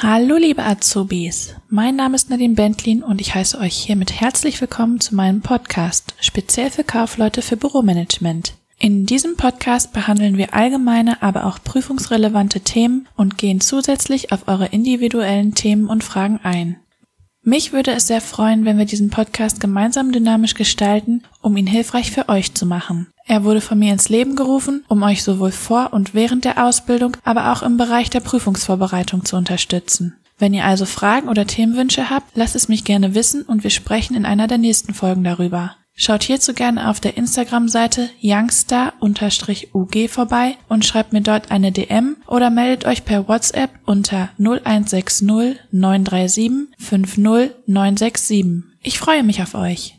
Hallo liebe Azubis, mein Name ist Nadine Bentlin und ich heiße euch hiermit herzlich willkommen zu meinem Podcast, speziell für Kaufleute für Büromanagement. In diesem Podcast behandeln wir allgemeine, aber auch prüfungsrelevante Themen und gehen zusätzlich auf eure individuellen Themen und Fragen ein. Mich würde es sehr freuen, wenn wir diesen Podcast gemeinsam dynamisch gestalten, um ihn hilfreich für euch zu machen. Er wurde von mir ins Leben gerufen, um euch sowohl vor und während der Ausbildung, aber auch im Bereich der Prüfungsvorbereitung zu unterstützen. Wenn ihr also Fragen oder Themenwünsche habt, lasst es mich gerne wissen und wir sprechen in einer der nächsten Folgen darüber. Schaut hierzu gerne auf der Instagram-Seite youngstar-ug vorbei und schreibt mir dort eine DM oder meldet euch per WhatsApp unter 0160 937 50967. Ich freue mich auf euch.